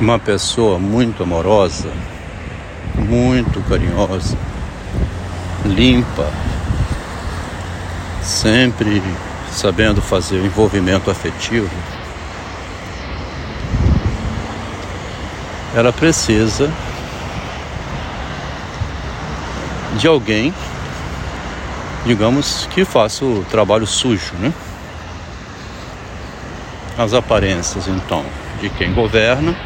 uma pessoa muito amorosa, muito carinhosa, limpa, sempre sabendo fazer o envolvimento afetivo, ela precisa de alguém, digamos, que faça o trabalho sujo, né? As aparências, então, de quem governa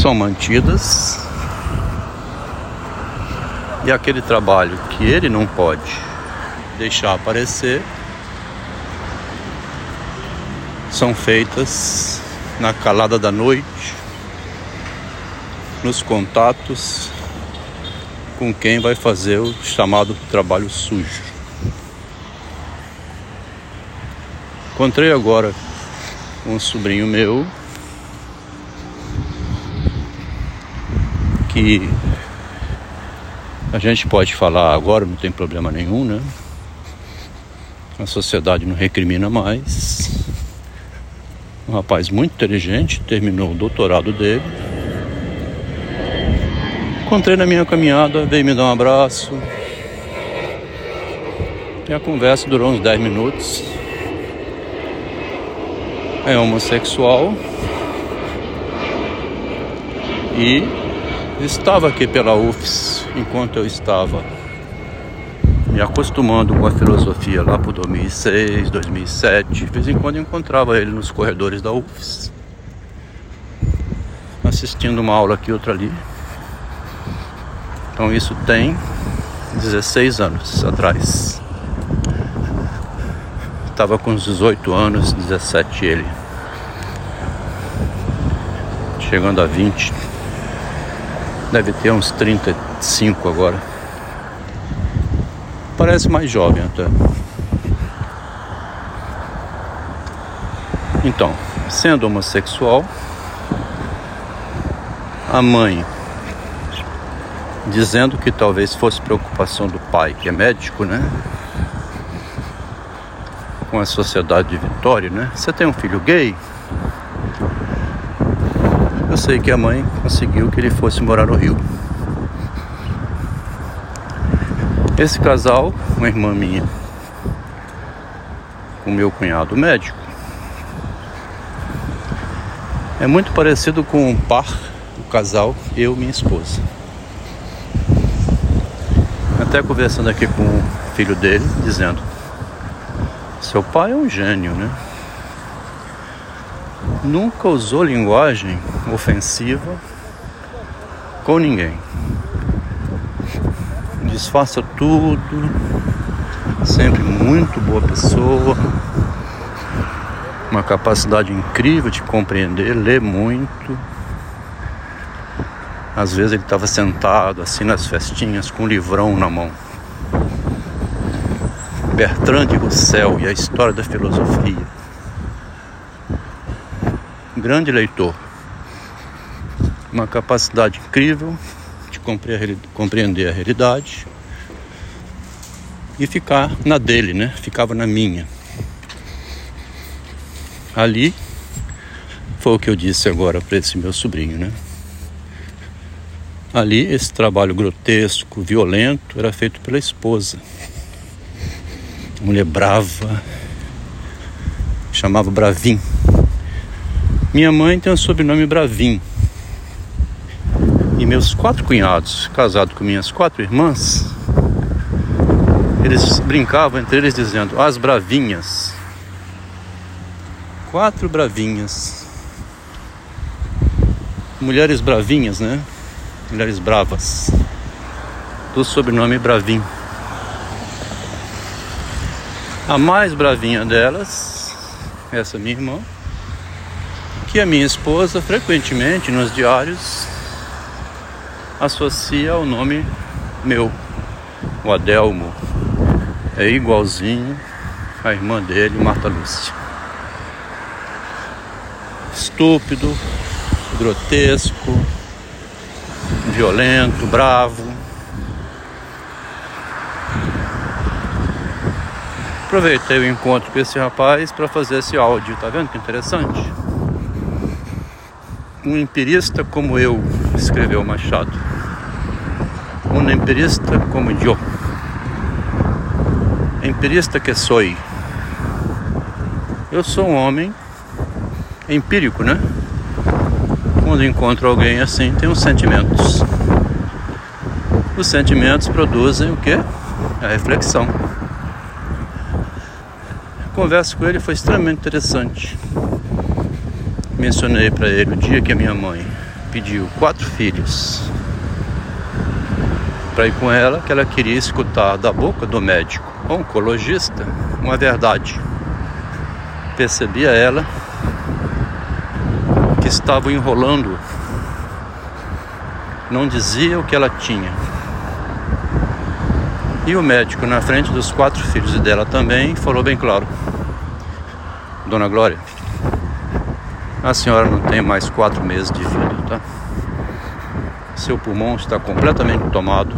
são mantidas e aquele trabalho que ele não pode deixar aparecer são feitas na calada da noite, nos contatos com quem vai fazer o chamado trabalho sujo. Encontrei agora um sobrinho meu que a gente pode falar agora, não tem problema nenhum, né? A sociedade não recrimina mais. Um rapaz muito inteligente, terminou o doutorado dele. Encontrei na minha caminhada, veio me dar um abraço. E a conversa durou uns 10 minutos é homossexual e estava aqui pela UFS enquanto eu estava me acostumando com a filosofia lá por 2006, 2007. De vez em quando encontrava ele nos corredores da UFS, assistindo uma aula aqui, outra ali. Então isso tem 16 anos atrás. Estava com uns 18 anos, 17 ele. Chegando a 20. Deve ter uns 35 agora. Parece mais jovem até. Então, sendo homossexual, a mãe dizendo que talvez fosse preocupação do pai, que é médico, né? com a sociedade de Vitória, né? Você tem um filho gay? Sei que a mãe conseguiu que ele fosse morar no Rio. Esse casal, uma irmã minha, o meu cunhado médico, é muito parecido com o par, o casal, eu e minha esposa. Até conversando aqui com o filho dele, dizendo: seu pai é um gênio, né? Nunca usou linguagem ofensiva com ninguém. Disfarça tudo, sempre muito boa pessoa, uma capacidade incrível de compreender, lê muito. Às vezes ele estava sentado assim nas festinhas com um livrão na mão. Bertrand de Russell e a história da filosofia. Grande leitor. Uma capacidade incrível de compreender a realidade e ficar na dele, né? Ficava na minha. Ali foi o que eu disse agora para esse meu sobrinho, né? Ali esse trabalho grotesco, violento, era feito pela esposa mulher brava, chamava Bravin. Minha mãe tem o sobrenome Bravin. Meus quatro cunhados, casados com minhas quatro irmãs, eles brincavam entre eles dizendo as bravinhas. Quatro bravinhas. Mulheres bravinhas, né? Mulheres bravas. Do sobrenome Bravin. A mais bravinha delas, essa minha irmã, que a minha esposa frequentemente nos diários associa ao nome meu, o Adelmo. É igualzinho a irmã dele, Marta Lúcia. Estúpido, grotesco, violento, bravo Aproveitei o encontro com esse rapaz para fazer esse áudio, tá vendo que interessante? um empirista como eu, escreveu Machado. Um empirista como eu. Empirista que sou. Eu sou um homem empírico, né? Quando encontro alguém assim, tenho sentimentos. Os sentimentos produzem o que? A reflexão. A conversa com ele foi extremamente interessante. Mencionei para ele o dia que a minha mãe pediu quatro filhos para ir com ela, que ela queria escutar da boca do médico oncologista uma verdade. Percebia ela que estava enrolando, não dizia o que ela tinha. E o médico, na frente dos quatro filhos dela também, falou bem claro: Dona Glória, a senhora não tem mais quatro meses de vida, tá? Seu pulmão está completamente tomado.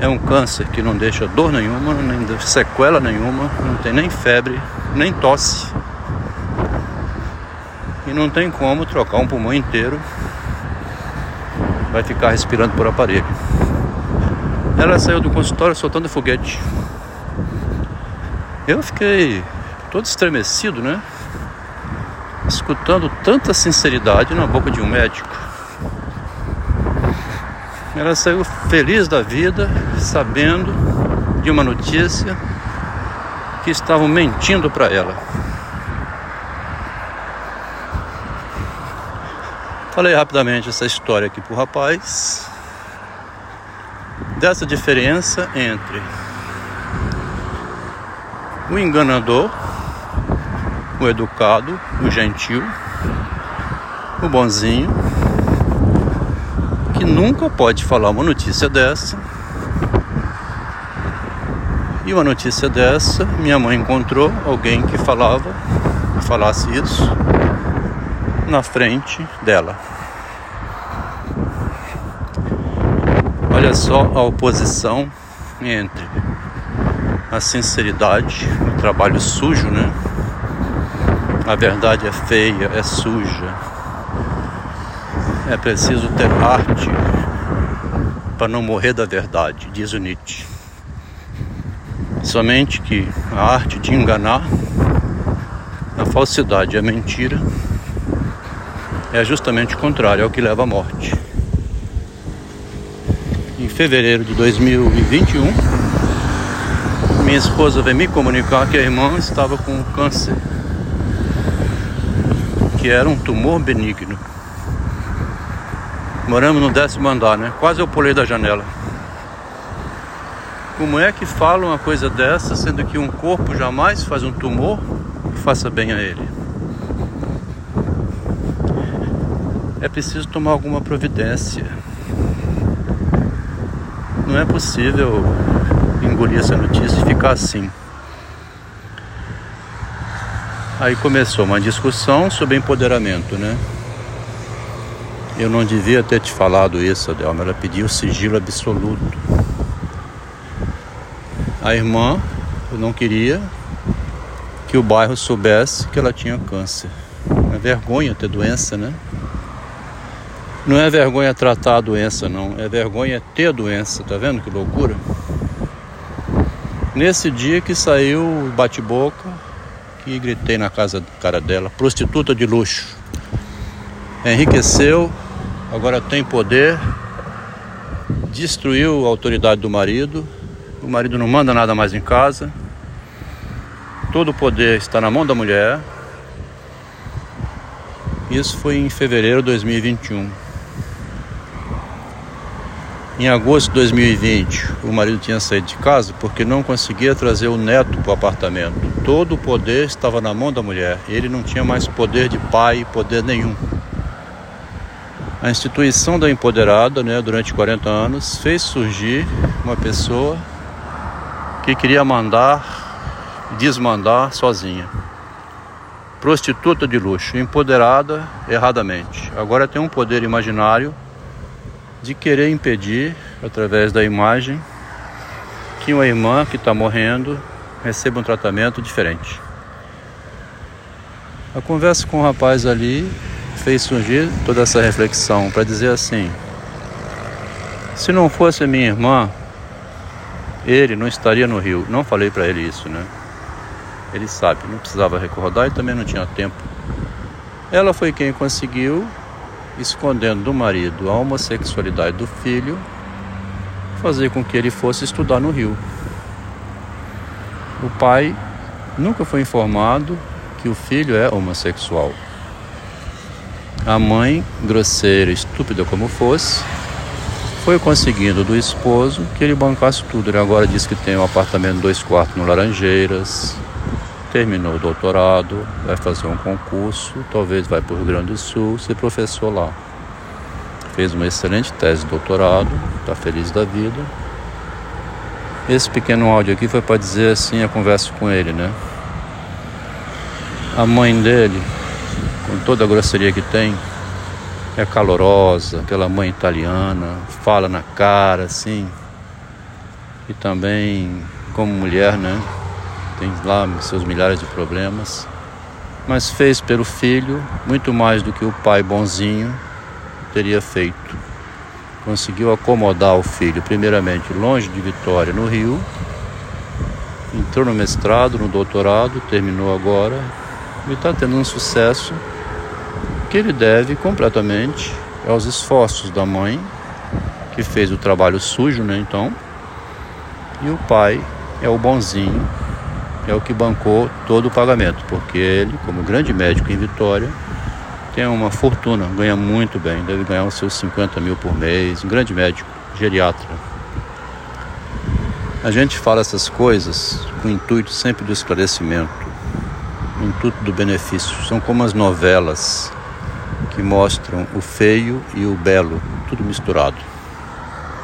É um câncer que não deixa dor nenhuma, nem sequela nenhuma, não tem nem febre, nem tosse. E não tem como trocar um pulmão inteiro. Vai ficar respirando por aparelho. Ela saiu do consultório soltando foguete. Eu fiquei todo estremecido, né? escutando tanta sinceridade na boca de um médico. Ela saiu feliz da vida, sabendo de uma notícia que estavam mentindo para ela. Falei rapidamente essa história aqui pro rapaz. Dessa diferença entre o enganador o educado, o gentil, o bonzinho, nunca pode falar uma notícia dessa. E uma notícia dessa, minha mãe encontrou alguém que falava, falasse isso na frente dela. Olha só a oposição entre a sinceridade, o trabalho sujo, né? A verdade é feia, é suja. É preciso ter arte para não morrer da verdade, diz o Nietzsche. Somente que a arte de enganar, a falsidade, a mentira, é justamente o contrário, é o que leva à morte. Em fevereiro de 2021, minha esposa veio me comunicar que a irmã estava com câncer que era um tumor benigno. Moramos no décimo andar, né? Quase eu pulei da janela. Como é que fala uma coisa dessa, sendo que um corpo jamais faz um tumor que faça bem a ele? É preciso tomar alguma providência. Não é possível engolir essa notícia e ficar assim. Aí começou uma discussão sobre empoderamento, né? Eu não devia ter te falado isso, Adelma. Ela pediu sigilo absoluto. A irmã eu não queria que o bairro soubesse que ela tinha câncer. É vergonha ter doença, né? Não é vergonha tratar a doença, não. É vergonha ter a doença. Tá vendo que loucura? Nesse dia que saiu o bate-boca, e gritei na casa cara dela, prostituta de luxo. Enriqueceu, agora tem poder, destruiu a autoridade do marido, o marido não manda nada mais em casa, todo o poder está na mão da mulher. Isso foi em fevereiro de 2021. Em agosto de 2020, o marido tinha saído de casa porque não conseguia trazer o neto para o apartamento. Todo o poder estava na mão da mulher. Ele não tinha mais poder de pai, poder nenhum. A instituição da empoderada, né, durante 40 anos, fez surgir uma pessoa que queria mandar, desmandar sozinha. Prostituta de luxo, empoderada erradamente. Agora tem um poder imaginário de querer impedir, através da imagem, que uma irmã que está morrendo receba um tratamento diferente. A conversa com o rapaz ali fez surgir toda essa reflexão para dizer assim: se não fosse minha irmã, ele não estaria no Rio. Não falei para ele isso, né? Ele sabe, não precisava recordar e também não tinha tempo. Ela foi quem conseguiu, escondendo do marido a homossexualidade do filho, fazer com que ele fosse estudar no Rio. O pai nunca foi informado que o filho é homossexual. A mãe, grosseira, estúpida como fosse, foi conseguindo do esposo que ele bancasse tudo. Ele agora diz que tem um apartamento dois quartos no Laranjeiras, terminou o doutorado, vai fazer um concurso, talvez vai para o Rio Grande do Sul ser professor lá. Fez uma excelente tese de doutorado, está feliz da vida. Esse pequeno áudio aqui foi para dizer assim a conversa com ele, né? A mãe dele, com toda a grosseria que tem, é calorosa, aquela mãe italiana, fala na cara assim. E também, como mulher, né? Tem lá seus milhares de problemas. Mas fez pelo filho muito mais do que o pai bonzinho teria feito. Conseguiu acomodar o filho, primeiramente longe de Vitória, no Rio. Entrou no mestrado, no doutorado, terminou agora e está tendo um sucesso que ele deve completamente aos esforços da mãe, que fez o trabalho sujo, né? Então, e o pai é o bonzinho, é o que bancou todo o pagamento, porque ele, como grande médico em Vitória, tem uma fortuna, ganha muito bem, deve ganhar os seus 50 mil por mês, um grande médico, geriatra. A gente fala essas coisas com o intuito sempre do esclarecimento, o intuito do benefício. São como as novelas que mostram o feio e o belo, tudo misturado.